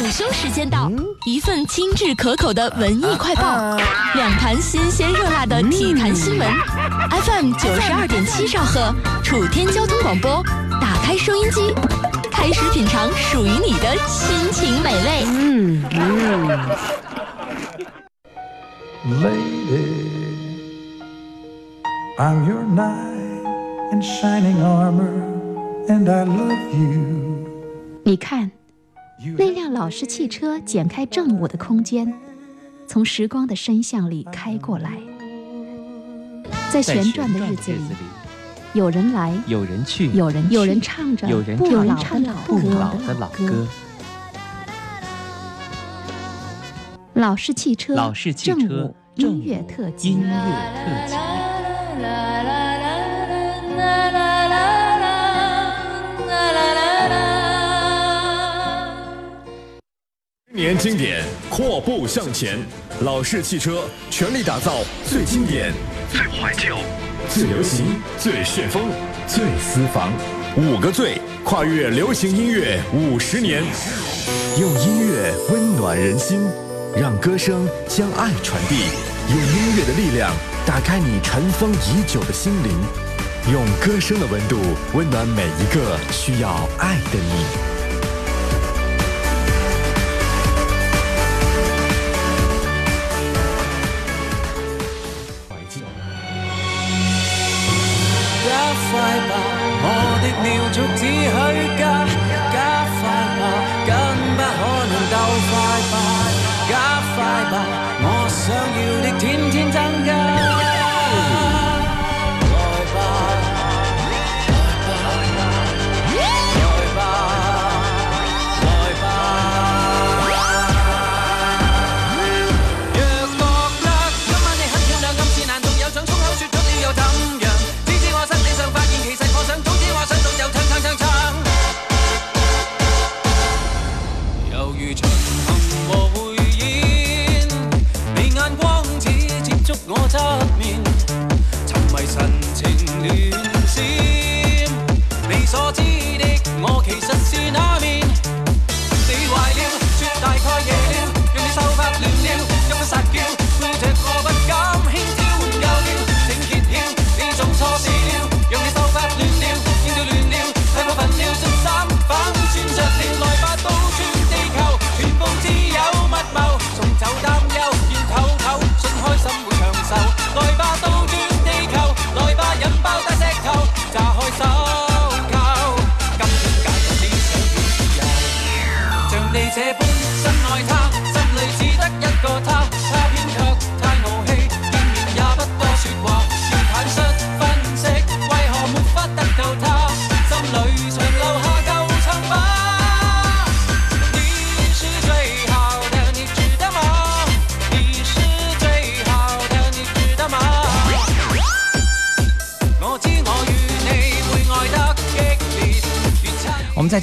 午休时间到，一份精致可口的文艺快报，两盘新鲜热辣的体坛新闻。FM 九十二点七兆赫，楚天交通广播，打开收音机，开始品尝属于你的心情美味。嗯嗯。Lady, I'm your knight in shining armor, and I love you. 你看。那辆老式汽车剪开正午的空间，从时光的深巷里开过来，在旋转的日子里，有人来，有人去，有人有人唱着不老的老歌。老式汽车，老式汽车，音乐特辑，音乐特辑。年经典，阔步向前，老式汽车全力打造最经典、最怀旧、最流行、最旋风、最私房。五个最，跨越流行音乐五十年，用音乐温暖人心，让歌声将爱传递，用音乐的力量打开你尘封已久的心灵，用歌声的温度温暖每一个需要爱的你。快吧，我的秒速只许加加快吧，更不可能斗快吧，加快吧，我想要的天天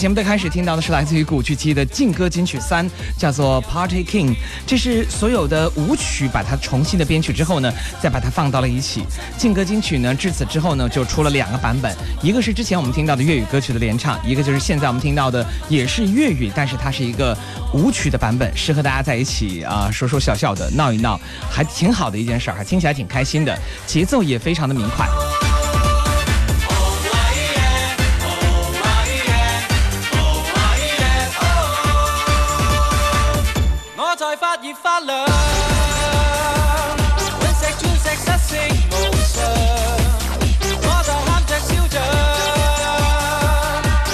节目的开始听到的是来自于古巨基的劲歌金曲三，叫做 Party King。这是所有的舞曲把它重新的编曲之后呢，再把它放到了一起。劲歌金曲呢，至此之后呢，就出了两个版本，一个是之前我们听到的粤语歌曲的联唱，一个就是现在我们听到的也是粤语，但是它是一个舞曲的版本，适合大家在一起啊说说笑笑的闹一闹，还挺好的一件事儿，还听起来挺开心的，节奏也非常的明快。发亮，石钻石失色无常，我就喊着笑着，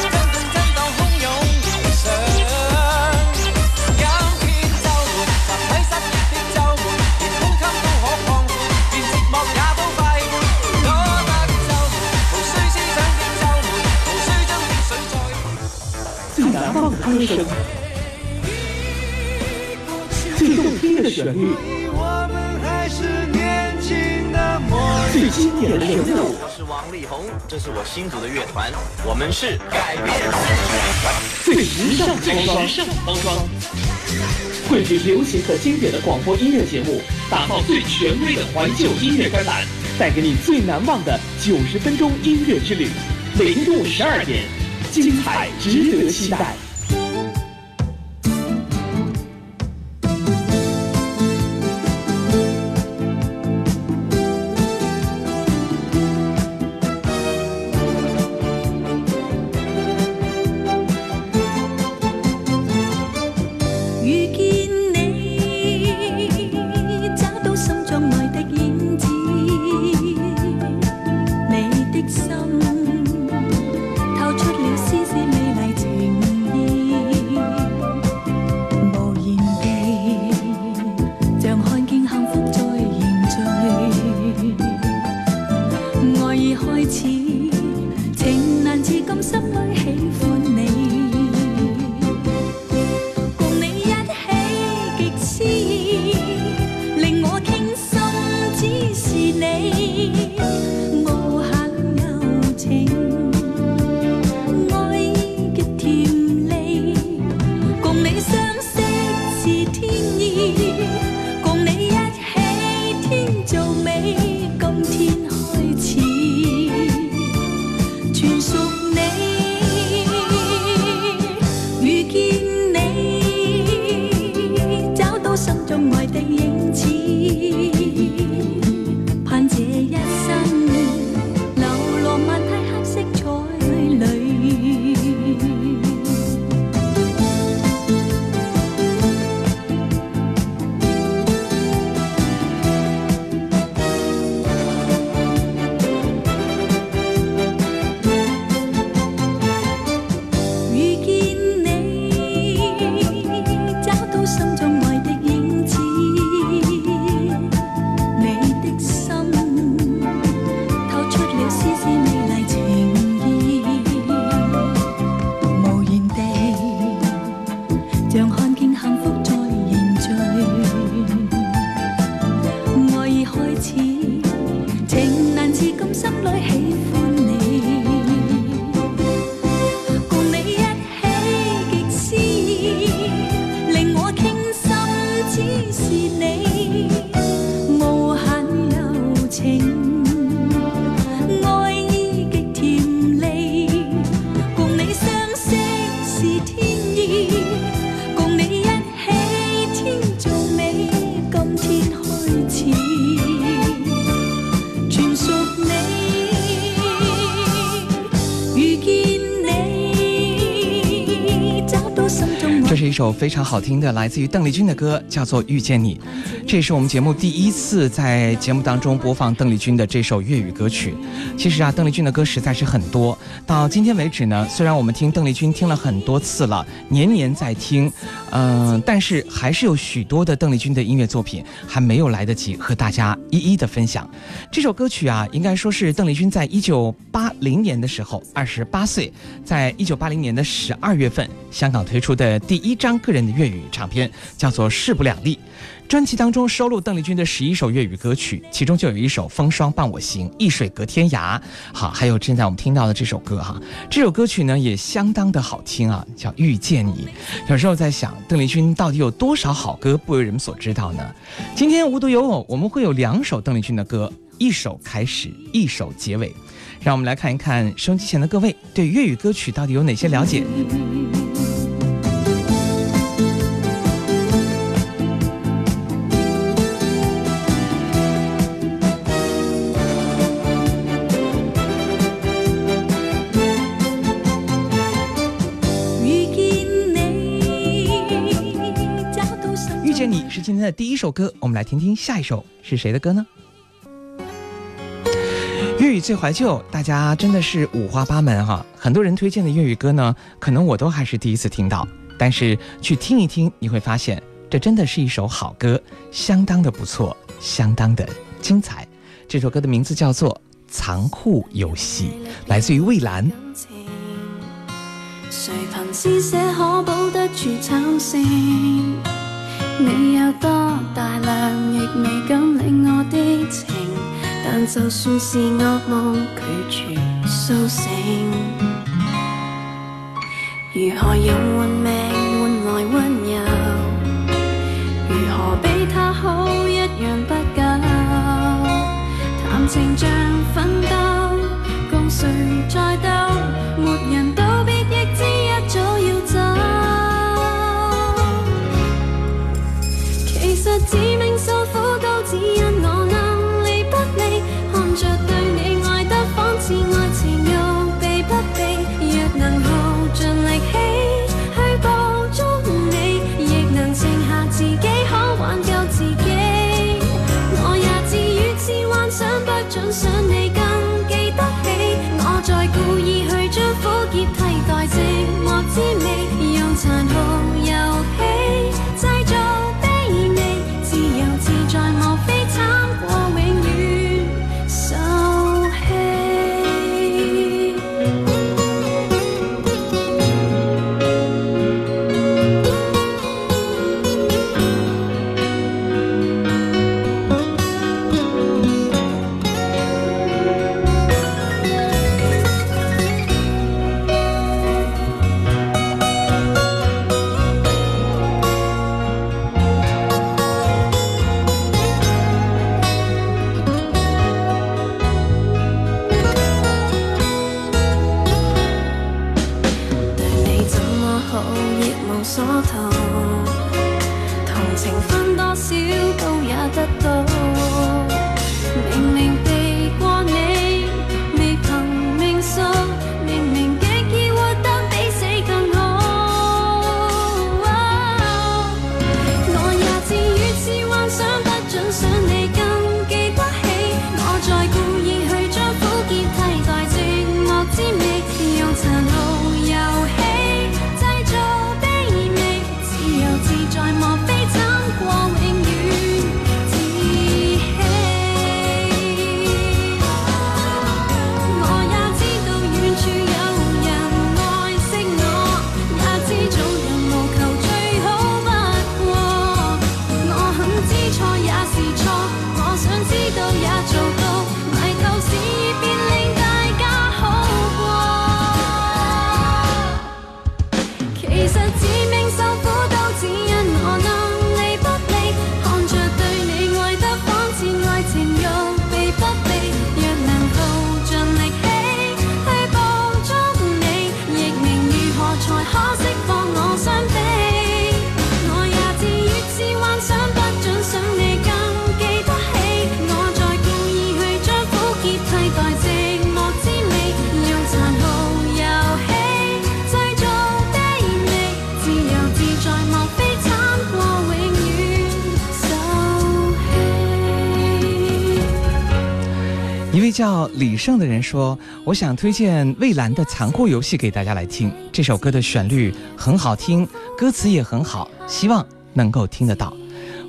震动震荡汹涌如常。今天周末，集体失业的周末，连呼吸都可放宽，连寂寞也都快活。我得周末，无需思想的周末，无需将泪水。最难忘的歌声。的旋律，最经典的旋律。我是王力宏，这是我新组的乐团，我们是改变最时尚包装，汇聚流行和经典的广播音乐节目，打造最权威的怀旧音乐专栏，带给你最难忘的九十分钟音乐之旅。每天中午十二点，精彩值得期待。首非常好听的，来自于邓丽君的歌，叫做《遇见你》。这也是我们节目第一次在节目当中播放邓丽君的这首粤语歌曲。其实啊，邓丽君的歌实在是很多。到今天为止呢，虽然我们听邓丽君听了很多次了，年年在听，嗯、但是还是有许多的邓丽君的音乐作品还没有来得及和大家一一的分享。这首歌曲啊，应该说是邓丽君在一九八零年的时候，二十八岁，在一九八零年的十二月份，香港推出的第一张个人的粤语唱片，叫做《势不两立》。专辑当中收录邓丽君的十一首粤语歌曲，其中就有一首《风霜伴我行》，一水隔天涯。好，还有现在我们听到的这首歌哈，这首歌曲呢也相当的好听啊，叫《遇见你》。有时候在想，邓丽君到底有多少好歌不为人们所知道呢？今天无独有偶，我们会有两首邓丽君的歌，一首开始，一首结尾。让我们来看一看收音机前的各位对粤语歌曲到底有哪些了解。天的第一首歌，我们来听听下一首是谁的歌呢？粤语最怀旧，大家真的是五花八门哈。很多人推荐的粤语歌呢，可能我都还是第一次听到，但是去听一听，你会发现这真的是一首好歌，相当的不错，相当的精彩。这首歌的名字叫做《残酷游戏》，来自于蔚蓝。谁凭施捨可保得住慘勝？你有多大量，亦未敢领我的情。但就算是噩梦，拒绝苏醒。如何用換命换来温柔？如何比他好一样不够？谈情像奋斗，共谁在斗？李胜的人说：“我想推荐蔚蓝的《残酷游戏》给大家来听。这首歌的旋律很好听，歌词也很好，希望能够听得到。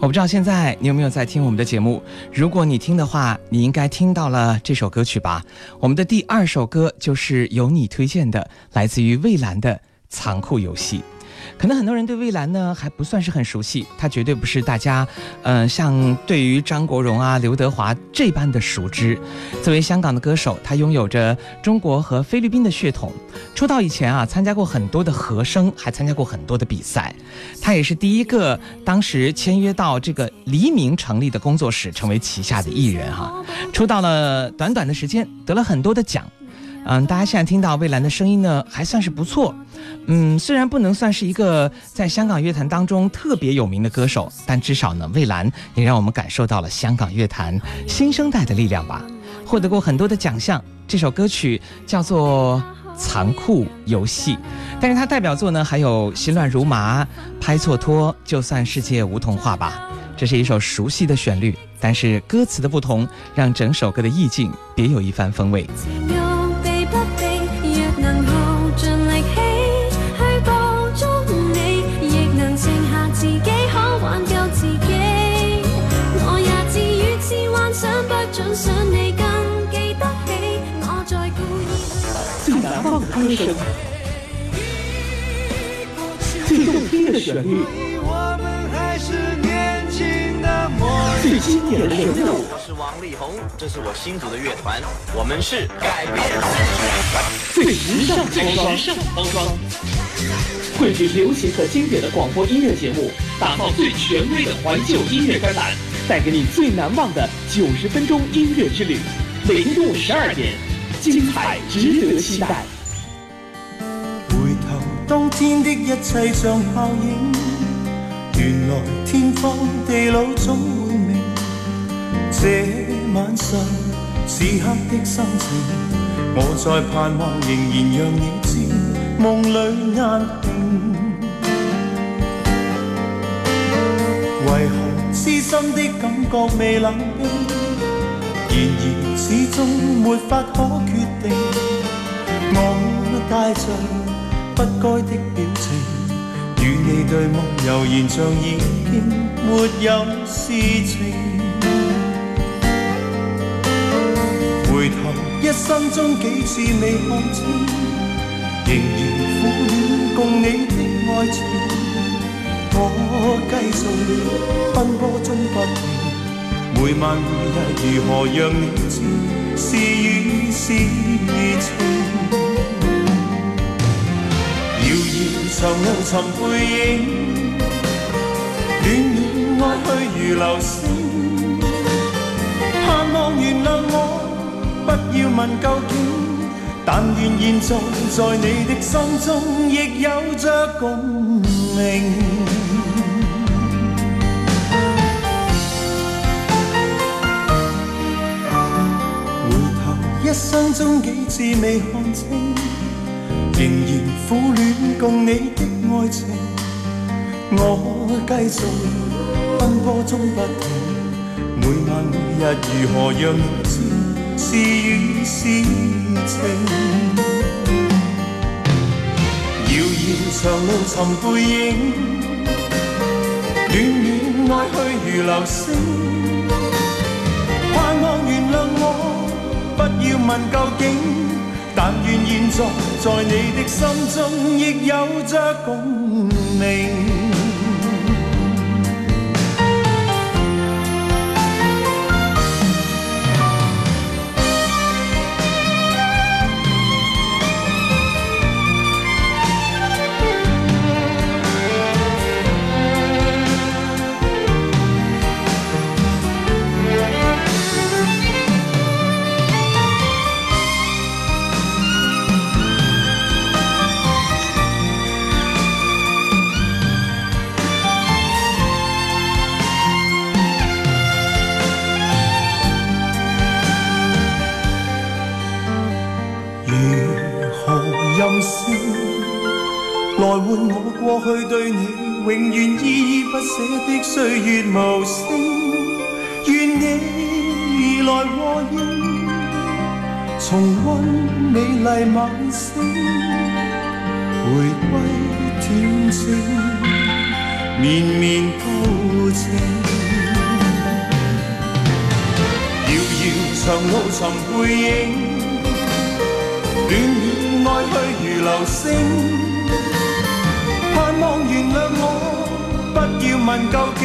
我不知道现在你有没有在听我们的节目？如果你听的话，你应该听到了这首歌曲吧？我们的第二首歌就是由你推荐的，来自于蔚蓝的《残酷游戏》。”可能很多人对蔚蓝呢还不算是很熟悉，他绝对不是大家，嗯、像对于张国荣啊、刘德华这般的熟知。作为香港的歌手，他拥有着中国和菲律宾的血统。出道以前啊，参加过很多的和声，还参加过很多的比赛。他也是第一个当时签约到这个黎明成立的工作室，成为旗下的艺人哈、出道了短短的时间，得了很多的奖。嗯，大家现在听到蔚蓝的声音呢，还算是不错。嗯，虽然不能算是一个在香港乐坛当中特别有名的歌手，但至少呢，蔚蓝也让我们感受到了香港乐坛新生代的力量吧。获得过很多的奖项，这首歌曲叫做《残酷游戏》，但是它代表作呢还有《心乱如麻》《拍错拖》《就算世界无童话吧》。这是一首熟悉的旋律，但是歌词的不同，让整首歌的意境别有一番风味。歌声，最动听的旋律，我们还是年轻的模样。最经典的人物，我是王力宏，这是我新组的乐团，我们是改变世最时尚的包装，时尚包装，汇聚流行和经典的广播音乐节目，打造最权威的怀旧音乐专栏，带给你最难忘的九十分钟音乐之旅。每天中午十二点，精彩值得期待。当，天的一切像泡影，原來天荒地老總會明。這晚上此刻的心情，我在盼望，仍然讓你知，夢裏壓平。為何痴心的感覺未冷冰？然而始終沒法可決定。我帶着不該的表情，與你對望，悠然像已經沒有事情。回頭一生中幾次未看清，仍然苦戀共你的愛情。我繼續奔波中不停。每晚每日如何讓你知是雨是情？长路寻背影，暖暖爱去如流星。盼望原谅我，不要问究竟。但愿现在在你的心中，亦有着共鸣。回头一生中几次未看清。仍然苦恋共你的爱情。我继续奔波中不停，每晚每日如何让你知是与是情？遥遥长路寻背影，暖暖爱去如流星。盼望原谅我不要问究竟，但愿现在在你的心中亦有着共鸣。晚星，回归恬静，绵绵旧情。遥遥长路寻背影，暖暖爱去如流星。盼望原谅我，不要问究竟，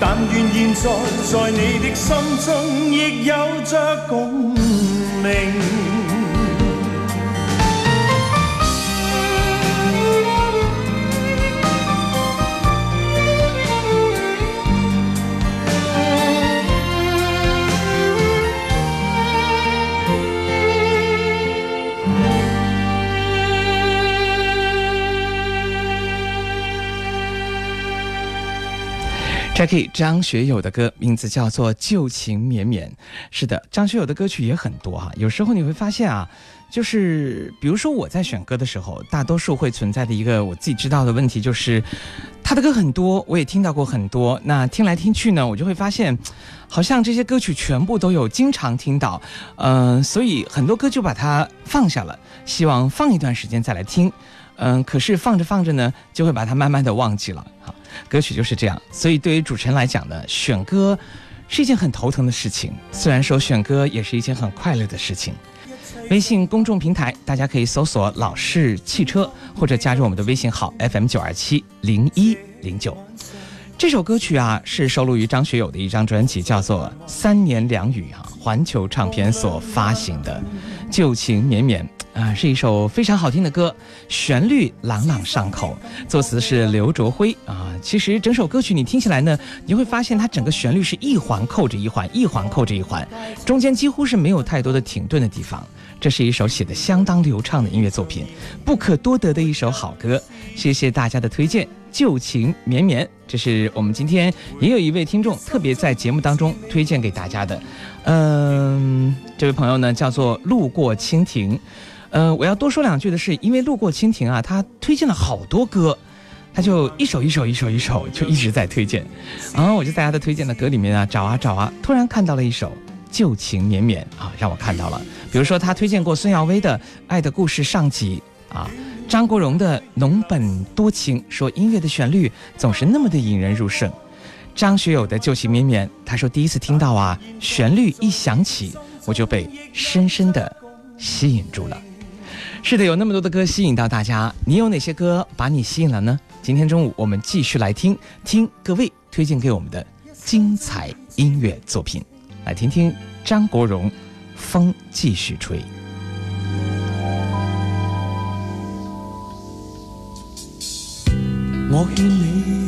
但愿现在在你的心中亦有着共鸣。Jackie 张学友的歌名字叫做《旧情绵绵》。是的，张学友的歌曲也很多哈。有时候你会发现啊，就是比如说我在选歌的时候，大多数会存在的一个我自己知道的问题就是，他的歌很多，我也听到过很多。那听来听去呢，我就会发现，好像这些歌曲全部都有经常听到，嗯，所以很多歌就把它放下了，希望放一段时间再来听。嗯，可是放着放着呢，就会把它慢慢的忘记了。好。歌曲就是这样，所以对于主持人来讲呢，选歌是一件很头疼的事情。虽然说选歌也是一件很快乐的事情。微信公众平台，大家可以搜索“老式汽车”或者加入我们的微信号 FM 九二七零一零九。这首歌曲啊，是收录于张学友的一张专辑，叫做《三年两语》啊，环球唱片所发行的《旧情绵绵》。啊，是一首非常好听的歌，旋律朗朗上口，作词是刘卓辉啊。其实整首歌曲你听起来呢，你会发现它整个旋律是一环扣着一环，一环扣着一环，中间几乎是没有太多的停顿的地方。这是一首写的相当流畅的音乐作品，不可多得的一首好歌。谢谢大家的推荐，《旧情绵绵》，这是我们今天也有一位听众特别在节目当中推荐给大家的。嗯，这位朋友呢叫做路过蜻蜓。呃，我要多说两句的是，因为路过蜻蜓啊，他推荐了好多歌，他就一首一首一首一首就一直在推荐，然后我就在他的推荐的歌里面啊找啊找啊，突然看到了一首《旧情绵绵》啊，让我看到了，比如说他推荐过孙耀威的《爱的故事上集》啊，张国荣的《浓本多情》，说音乐的旋律总是那么的引人入胜，张学友的《旧情绵绵》，他说第一次听到啊，旋律一响起，我就被深深的吸引住了。是的，有那么多的歌吸引到大家，你有哪些歌把你吸引了呢？今天中午我们继续来听听各位推荐给我们的精彩音乐作品，来听听张国荣《风继续吹》。我劝你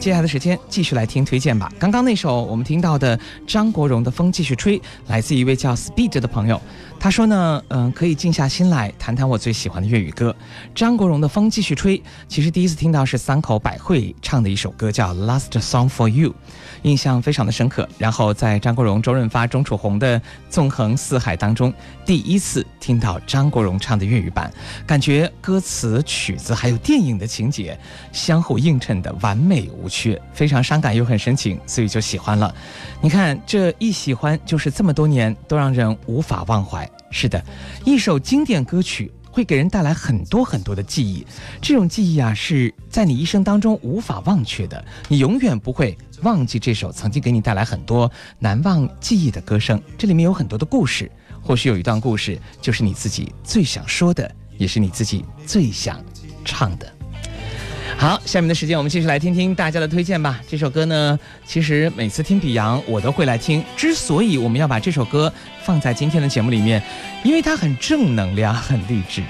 接下来的时间继续来听推荐吧。刚刚那首我们听到的张国荣的《风继续吹》，来自一位叫 Speed 的朋友。他说呢，嗯，可以静下心来谈谈我最喜欢的粤语歌。张国荣的《风继续吹》，其实第一次听到是三口百惠唱的一首歌，叫《Last Song for You》，印象非常的深刻。然后在张国荣、周润发、钟楚红的《纵横四海》当中，第一次听到张国荣唱的粤语版，感觉歌词、曲子还有电影的情节相互映衬的完美无缺，非常伤感又很深情，所以就喜欢了。你看这一喜欢就是这么多年都让人无法忘怀。是的，一首经典歌曲会给人带来很多很多的记忆，这种记忆啊是在你一生当中无法忘却的，你永远不会忘记这首曾经给你带来很多难忘记忆的歌声。这里面有很多的故事，或许有一段故事就是你自己最想说的，也是你自己最想唱的。好，下面的时间我们继续来听听大家的推荐吧。这首歌呢，其实每次听比洋我都会来听。之所以我们要把这首歌放在今天的节目里面，因为它很正能量，很励志。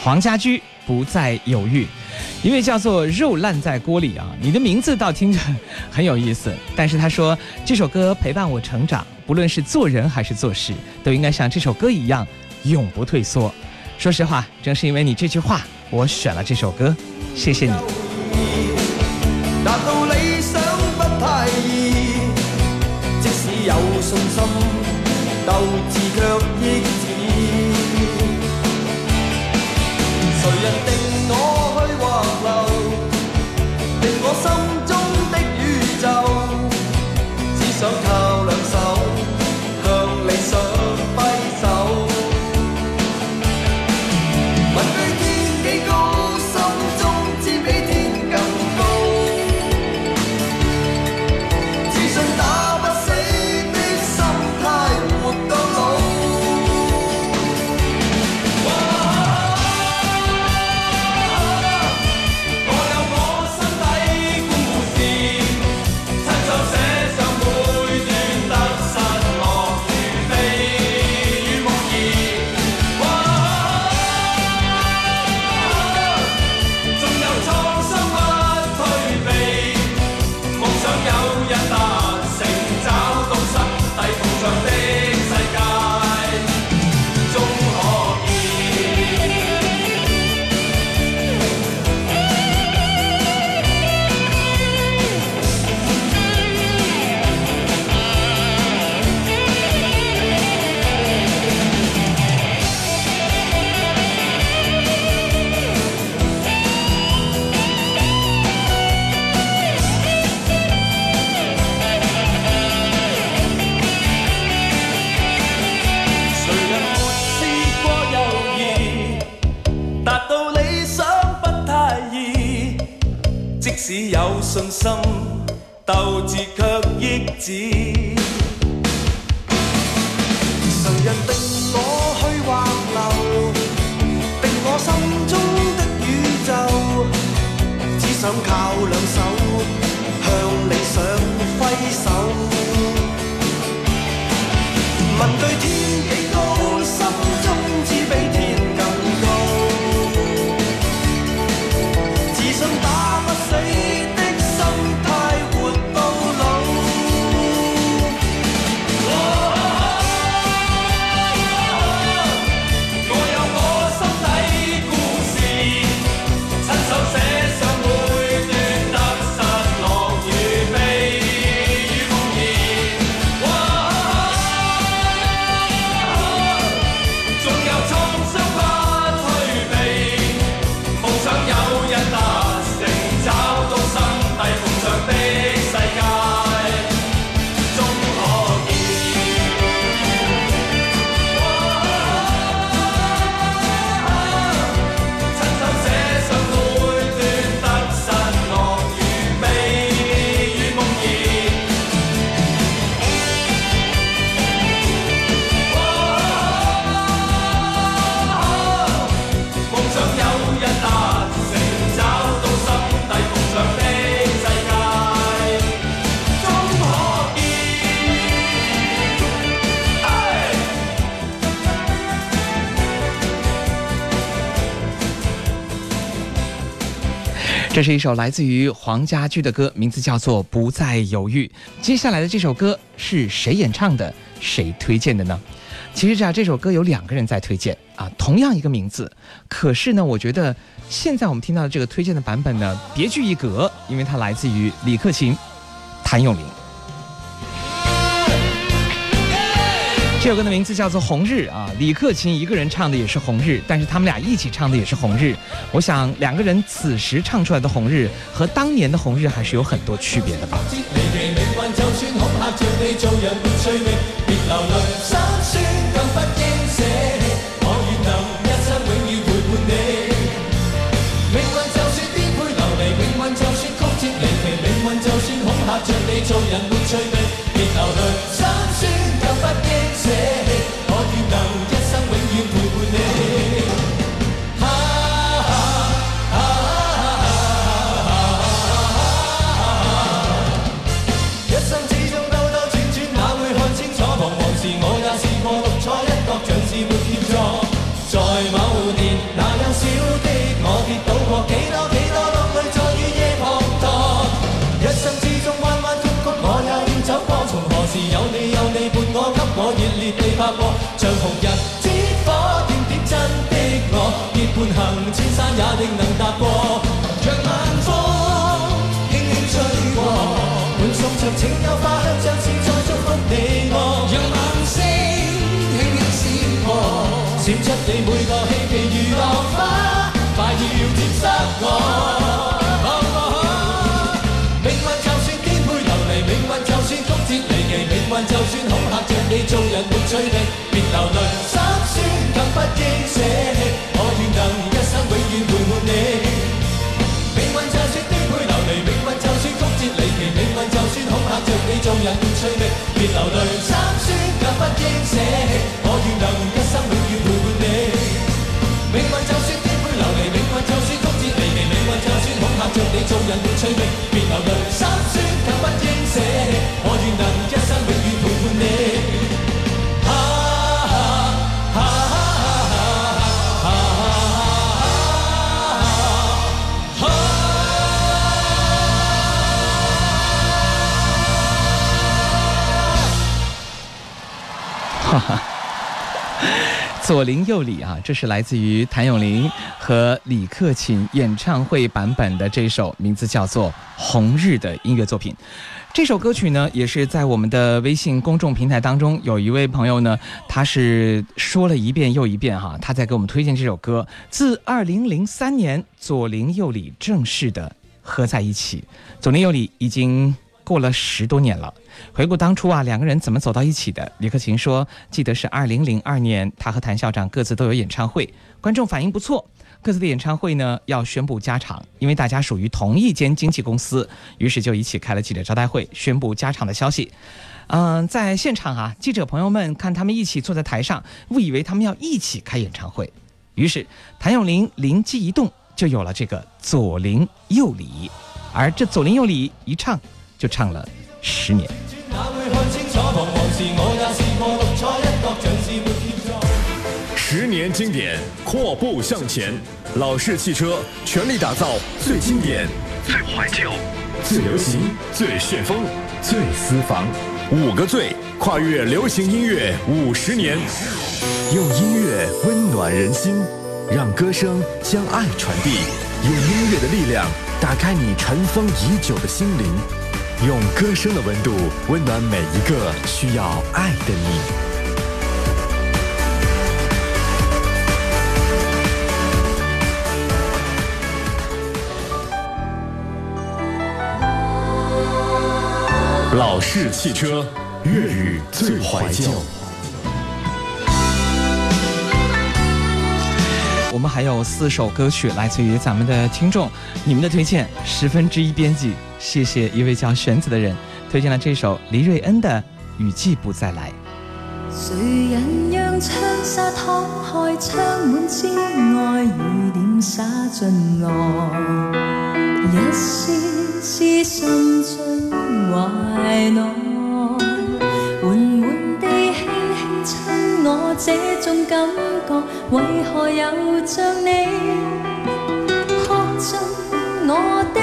黄家驹不再犹豫，一位叫做肉烂在锅里啊，你的名字倒听着很有意思。但是他说这首歌陪伴我成长，不论是做人还是做事，都应该像这首歌一样永不退缩。说实话，正是因为你这句话，我选了这首歌。谢谢你。达到理想不太易，即使有信心，斗志却抑止。谁人定我去或留？定我心中的宇宙，只想靠这是一首来自于黄家驹的歌，名字叫做《不再犹豫》。接下来的这首歌是谁演唱的？谁推荐的呢？其实啊，这首歌有两个人在推荐啊，同样一个名字，可是呢，我觉得现在我们听到的这个推荐的版本呢，别具一格，因为它来自于李克勤、谭咏麟。这首歌的名字叫做《红日》啊，李克勤一个人唱的也是《红日》，但是他们俩一起唱的也是《红日》。我想两个人此时唱出来的《红日》和当年的《红日》还是有很多区别的吧。像红日之火，点点真的我，结伴行千山也定能踏过。让晚风轻轻吹过，伴送着清幽花香，像是在祝福你我。让晚星轻轻闪过，闪出你每个希冀如浪花，快要沾湿我。命运就算颠沛流离，命运就算曲折离奇，命运就算你，做人没趣味。别流泪心酸，更不应舍弃。我愿能一生永远陪伴你。命运就算颠沛流离，命运就算曲折离奇，命运就算恐吓着你，做人没趣味。别流泪心酸，更不应舍弃。我愿能一生永远陪伴你。命运就算颠沛流离，命运就算曲折离奇，命运就算恐吓着你，做人没趣味。别流泪心酸，更不应舍弃。左邻右里啊，这是来自于谭咏麟和李克勤演唱会版本的这首名字叫做《红日》的音乐作品。这首歌曲呢，也是在我们的微信公众平台当中，有一位朋友呢，他是说了一遍又一遍哈，他在给我们推荐这首歌。自二零零三年，左邻右里正式的合在一起，左邻右里已经过了十多年了。回顾当初啊，两个人怎么走到一起的？李克勤说，记得是二零零二年，他和谭校长各自都有演唱会，观众反应不错，各自的演唱会呢要宣布加场，因为大家属于同一间经纪公司，于是就一起开了记者招待会，宣布加场的消息。嗯，在现场啊，记者朋友们看他们一起坐在台上，误以为他们要一起开演唱会，于是谭咏麟灵机一动，就有了这个左邻右里，而这左邻右里一唱就唱了十年。十年经典，阔步向前。老式汽车全力打造最经典、最怀旧、最流行、最旋风、最私房。五个最，跨越流行音乐五十年，用音乐温暖人心，让歌声将爱传递。用音乐的力量打开你尘封已久的心灵。用歌声的温度温暖每一个需要爱的你。老式汽车，粤语最怀旧。我们还有四首歌曲来自于咱们的听众，你们的推荐十分之一编辑。谢谢一位叫玄子的人推荐了这首黎瑞恩的《雨季不再来》。谁人让窗纱敞开，窗门之外雨点洒进来，一丝丝渗进怀内，我，这种感觉为何又像你？看进我的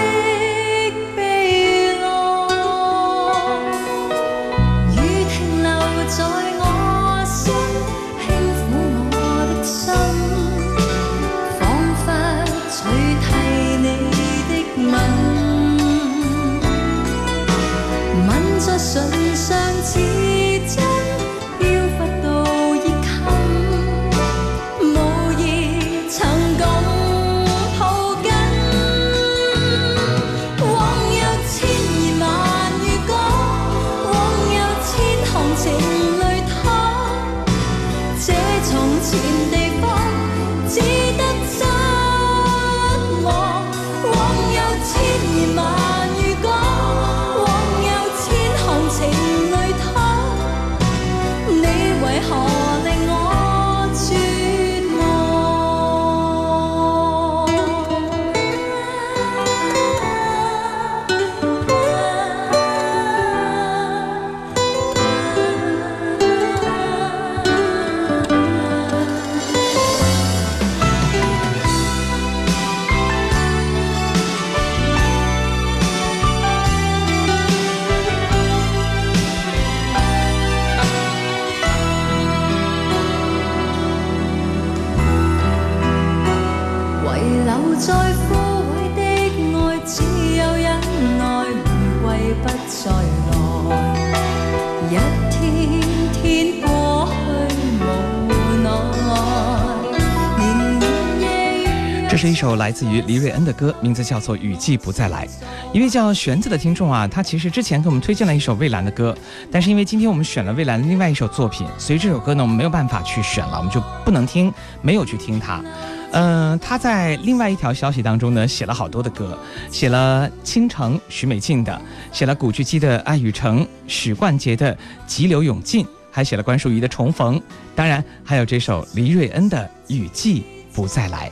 来自于黎瑞恩的歌，名字叫做《雨季不再来》。一位叫玄子的听众啊，他其实之前给我们推荐了一首蔚蓝的歌，但是因为今天我们选了蔚蓝的另外一首作品，所以这首歌呢我们没有办法去选了，我们就不能听，没有去听它。嗯，他在另外一条消息当中呢写了好多的歌，写了《倾城》许美静的，写了古巨基的《爱与诚》，许冠杰的《急流勇进》，还写了关淑怡的《重逢》，当然还有这首黎瑞恩的《雨季不再来》。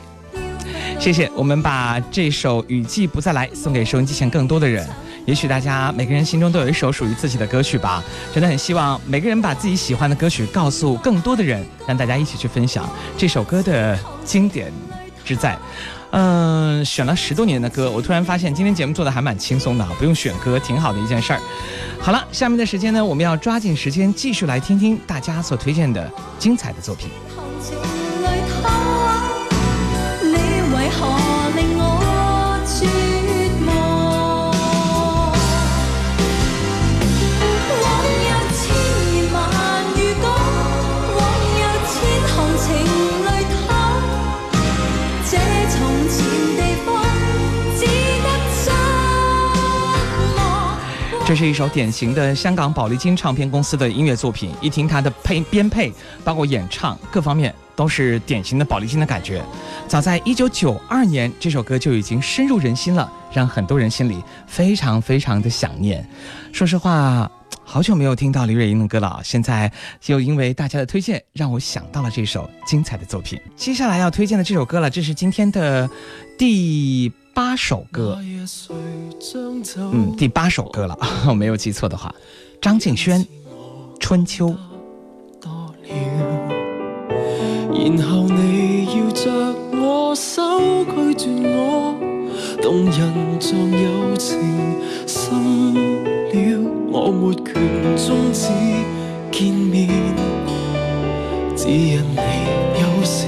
谢谢，我们把这首《雨季不再来》送给收音机前更多的人。也许大家每个人心中都有一首属于自己的歌曲吧。真的很希望每个人把自己喜欢的歌曲告诉更多的人，让大家一起去分享这首歌的经典之在。嗯，选了十多年的歌，我突然发现今天节目做的还蛮轻松的，不用选歌，挺好的一件事儿。好了，下面的时间呢，我们要抓紧时间继续来听听大家所推荐的精彩的作品。这是一首典型的香港宝丽金唱片公司的音乐作品，一听它的配编配，包括演唱各方面，都是典型的宝丽金的感觉。早在一九九二年，这首歌就已经深入人心了，让很多人心里非常非常的想念。说实话，好久没有听到李瑞英的歌了，现在又因为大家的推荐，让我想到了这首精彩的作品。接下来要推荐的这首歌了，这是今天的第。八首歌，嗯，第八首歌了，我没有记错的话，张敬轩《春秋》。然后你要着我手拒绝我，动人像友情深了，我没权终止见面，只因你有事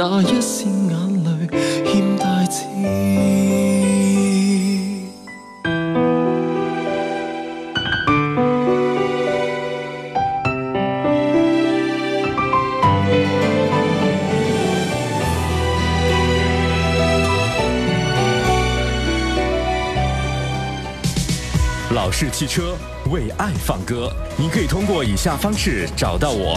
那一线眼泪欠大志。老式汽车为爱放歌你可以通过以下方式找到我。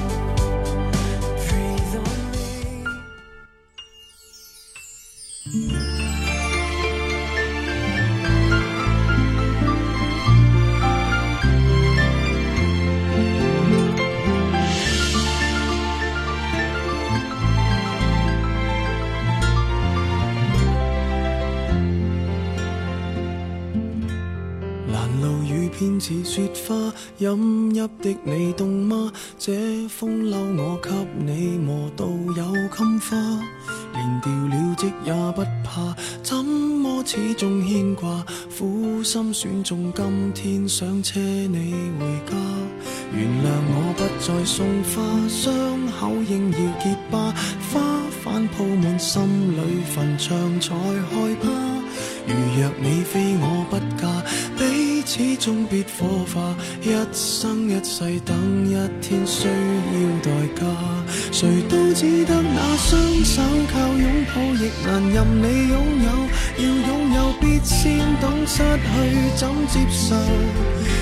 饮泣的你冻吗？这风褛我给你磨到有襟花，连掉了职也不怕，怎么始终牵挂？苦心选中今天想车你回家，原谅我不再送花，伤口应要结疤，花瓣铺满心里坟场才害怕。如若你非我不嫁，彼始终必火化，一生一世等一天需要代价，谁都只得那双手靠拥抱，亦难任你拥有。要拥有，必先懂失去怎接受。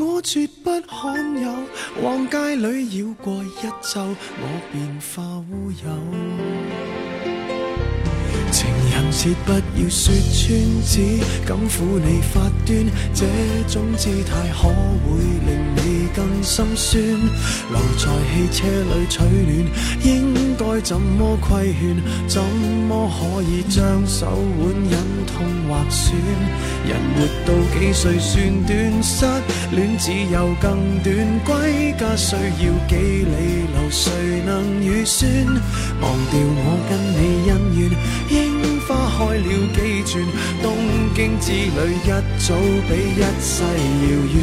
我绝不罕有，往街里绕过一周，我便化乌有。情人节不要说穿，只敢抚你发端，这种姿态可会令更心酸。留在汽车里取暖，应该怎么规劝？怎么可以将手腕忍痛划损？人活到几岁算短？失恋只有更短，归家需要几里路，谁能预算？忘掉我跟你恩怨。应开了几转，东京之旅一早比一世遥远。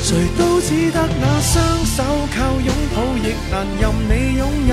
谁都只得那双手靠拥抱，亦难任你拥有。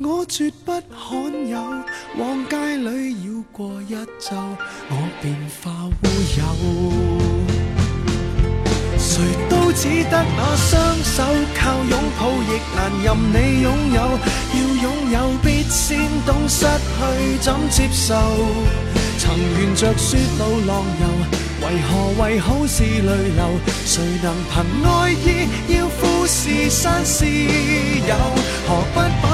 我绝不罕有，往街里绕过一周，我便化乌有。谁都只得那双手靠拥抱，亦难任你拥有。要拥有，必先懂失去怎接受。曾沿着雪路浪游。为何为好事泪流？谁能凭爱意要富士山私有？何不把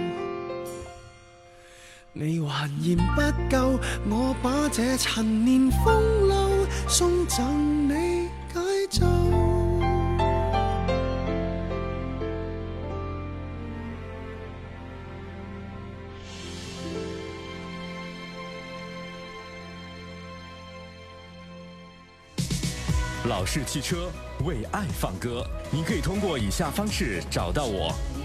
你还嫌不够，我把这陈年风流送赠你解咒。老式汽车为爱放歌，你可以通过以下方式找到我：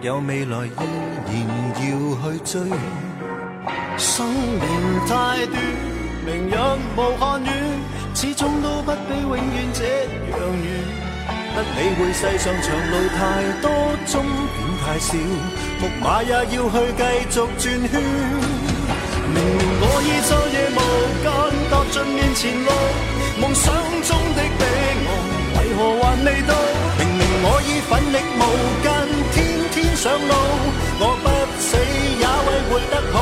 有未来，依然要去追。生命太短，明日无限远，始终都不比永远这样远。不理会世上长路太多，终点太少，木马也要去继续转圈。明明我已昼夜无间踏尽面前路，梦想中的彼岸为何还未到？明明我已奋力无间。上路，我不死也为活得好。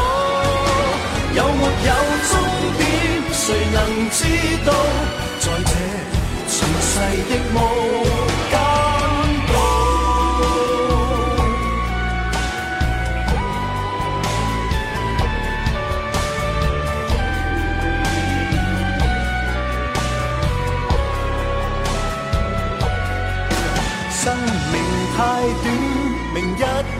有没有终点，谁能知道？在这尘世的梦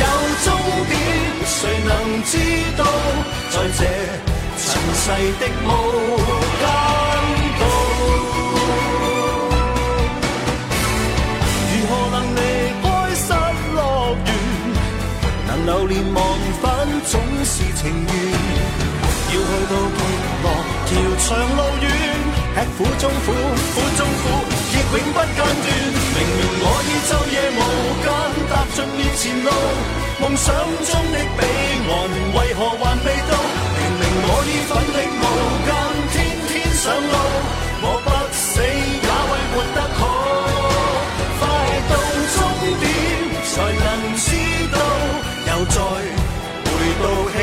有终点？谁能知道？在这尘世的无间道，如何能离开失乐园？能留恋忘返总是情愿。要去到极乐，条长路远，吃苦中苦，苦中苦，永不间断。明明我已昼夜无间踏尽面前路，梦想中的彼岸为何还未到？明明我已奋力无间，天天上路，我不死也为活得好。快到终点才能知道，又再回到起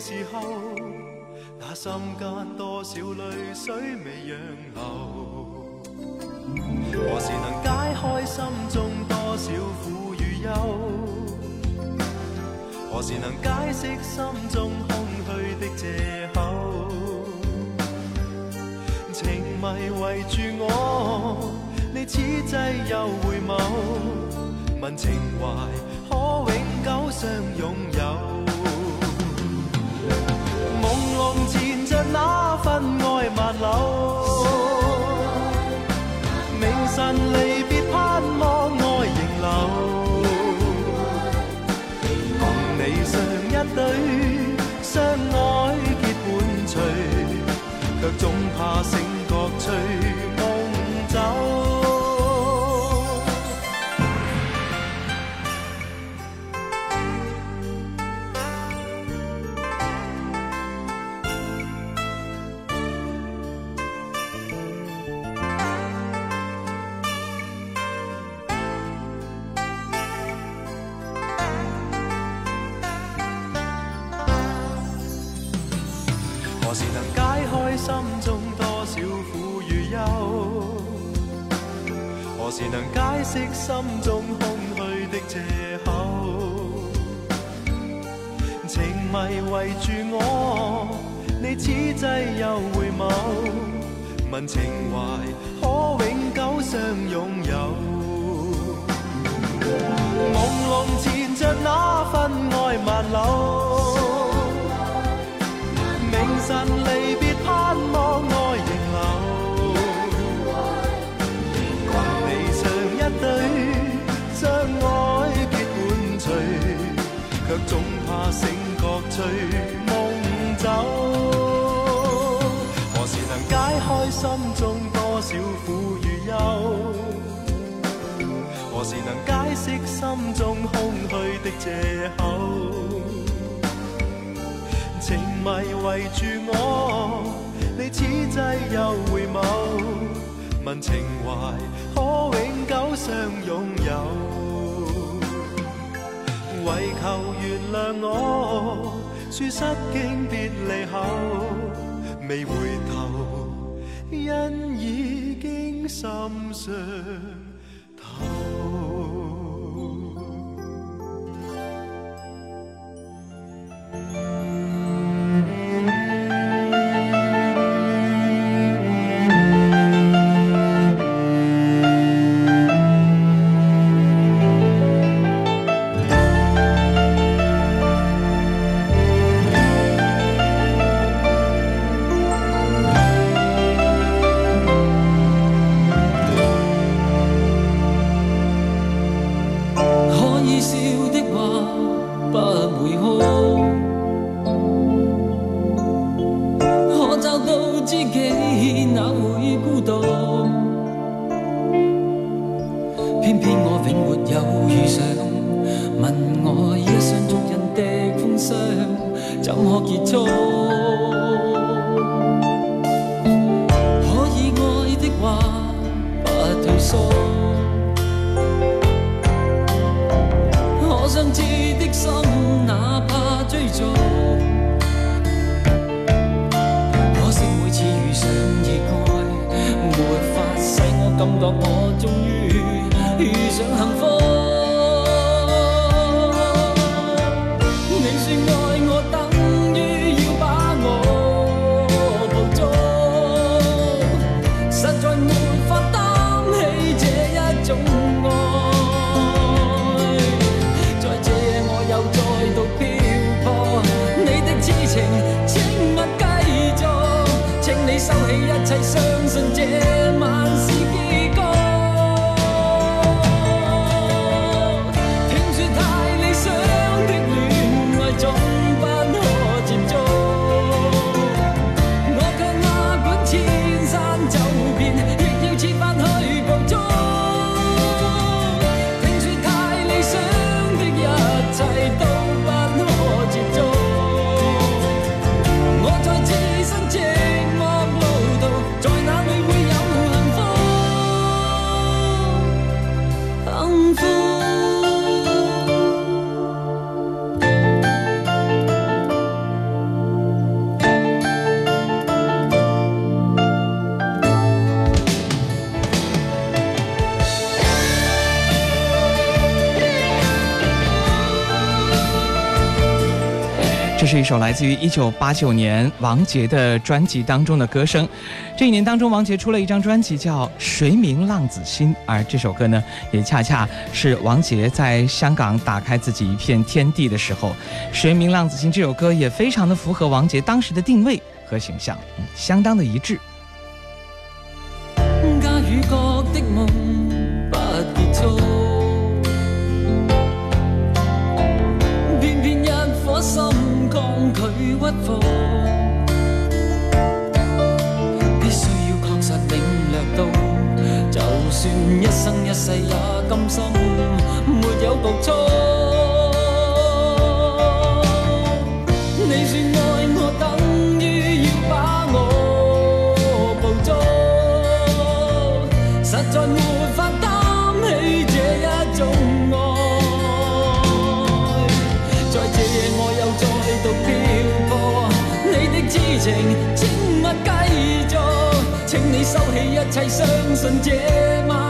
时候，那心间多少泪水未让流？何时能解开心中多少苦与忧？何时能解释心中空虚的借口？情迷围住我，你此际又回眸，问情怀可永久相拥有？那份爱万缕，明晨离别盼望爱仍留，共你上一对，相爱结伴随，却总何时能解释心中空虚的借口？情迷围住我，你此际又回眸，问情怀可永久相拥有？朦胧缠着那份爱万缕，明晨离别心中空虚的借口？情迷围住我，你此际又回眸，问情怀可永久相拥有？为求原谅我，说失经别离后，未回头，因已经心收起一切伤。首来自于一九八九年王杰的专辑当中的歌声。这一年当中，王杰出了一张专辑叫《谁明浪子心》，而这首歌呢，也恰恰是王杰在香港打开自己一片天地的时候。《谁明浪子心》这首歌也非常的符合王杰当时的定位和形象，相当的一致。一切，相信这晚。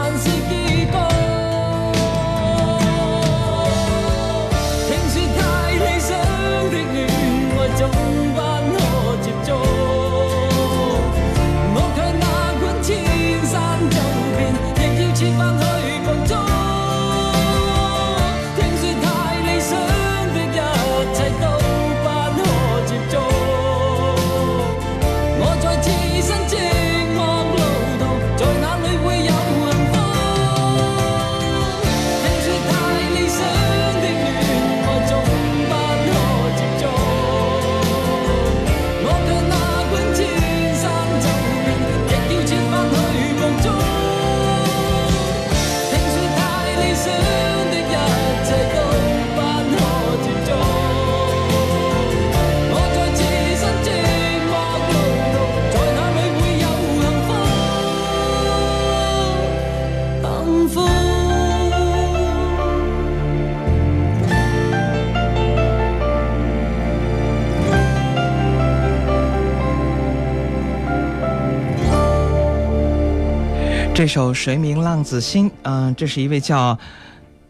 这首《谁明浪子心》，嗯，这是一位叫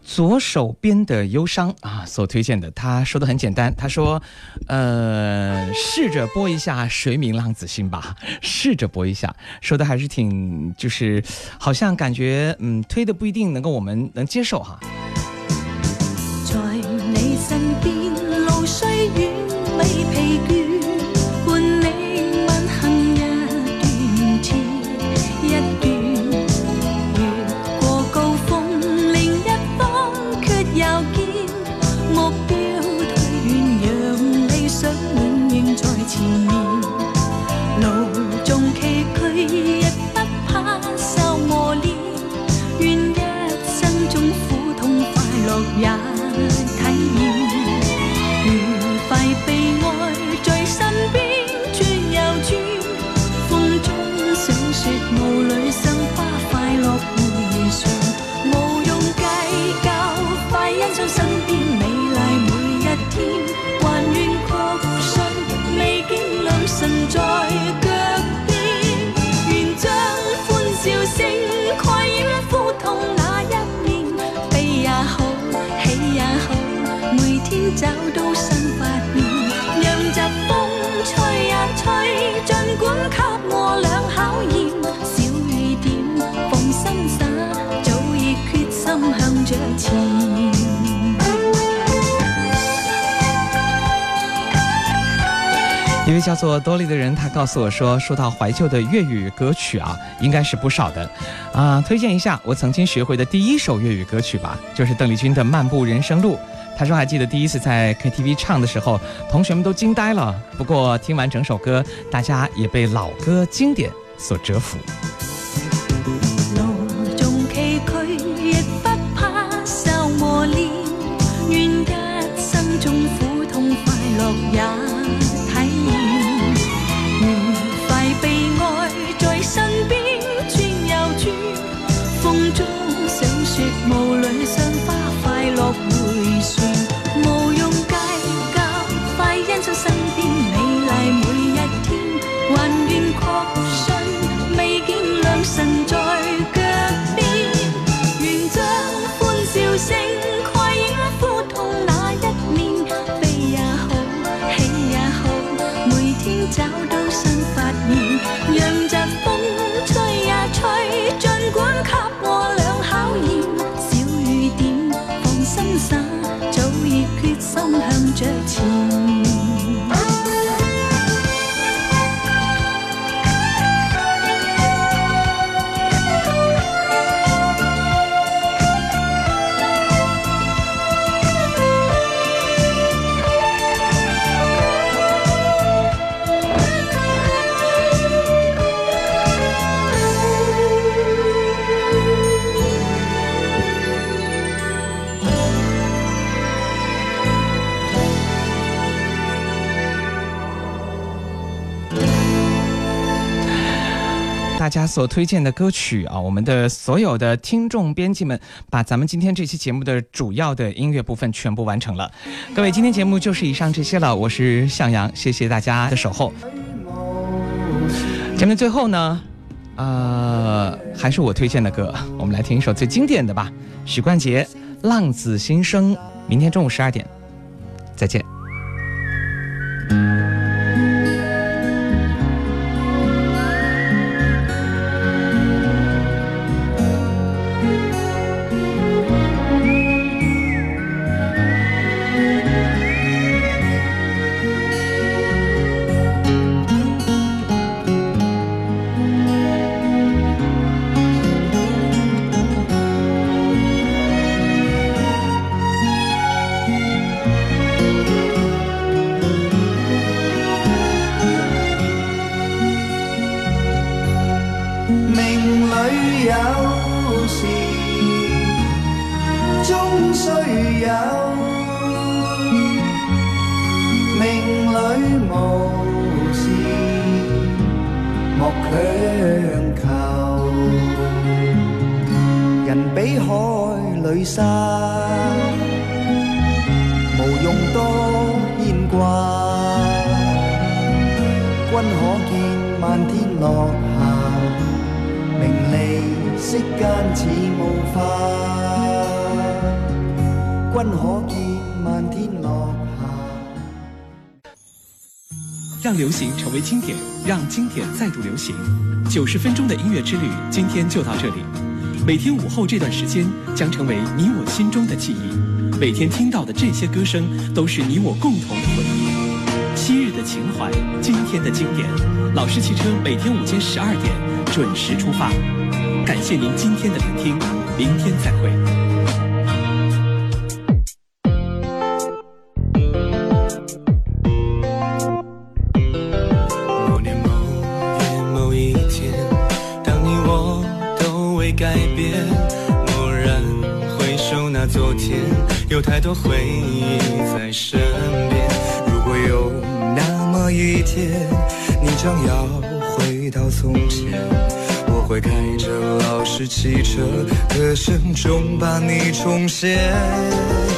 左手边的忧伤啊所推荐的。他说的很简单，他说，呃，试着播一下《谁明浪子心》吧，试着播一下，说的还是挺，就是好像感觉，嗯，推的不一定能够我们能接受哈。在你身边，路虽远，未位叫做多利的人，他告诉我说：“说到怀旧的粤语歌曲啊，应该是不少的，啊，推荐一下我曾经学会的第一首粤语歌曲吧，就是邓丽君的《漫步人生路》。他说还记得第一次在 KTV 唱的时候，同学们都惊呆了。不过听完整首歌，大家也被老歌经典所折服。”所推荐的歌曲啊，我们的所有的听众编辑们，把咱们今天这期节目的主要的音乐部分全部完成了。各位，今天节目就是以上这些了。我是向阳，谢谢大家的守候。节目最后呢，呃，还是我推荐的歌，我们来听一首最经典的吧，许冠杰《浪子心声》。明天中午十二点，再见。用多牵挂。君可见漫天落霞，明利世间似雾化。君可见漫天落霞。让流行成为经典，让经典再度流行。九十分钟的音乐之旅，今天就到这里。每天午后这段时间将成为你我心中的记忆。每天听到的这些歌声，都是你我共同的回忆。昔日的情怀，今天的经典。老式汽车每天午间十二点准时出发。感谢您今天的聆听，明天再会。终把你重现。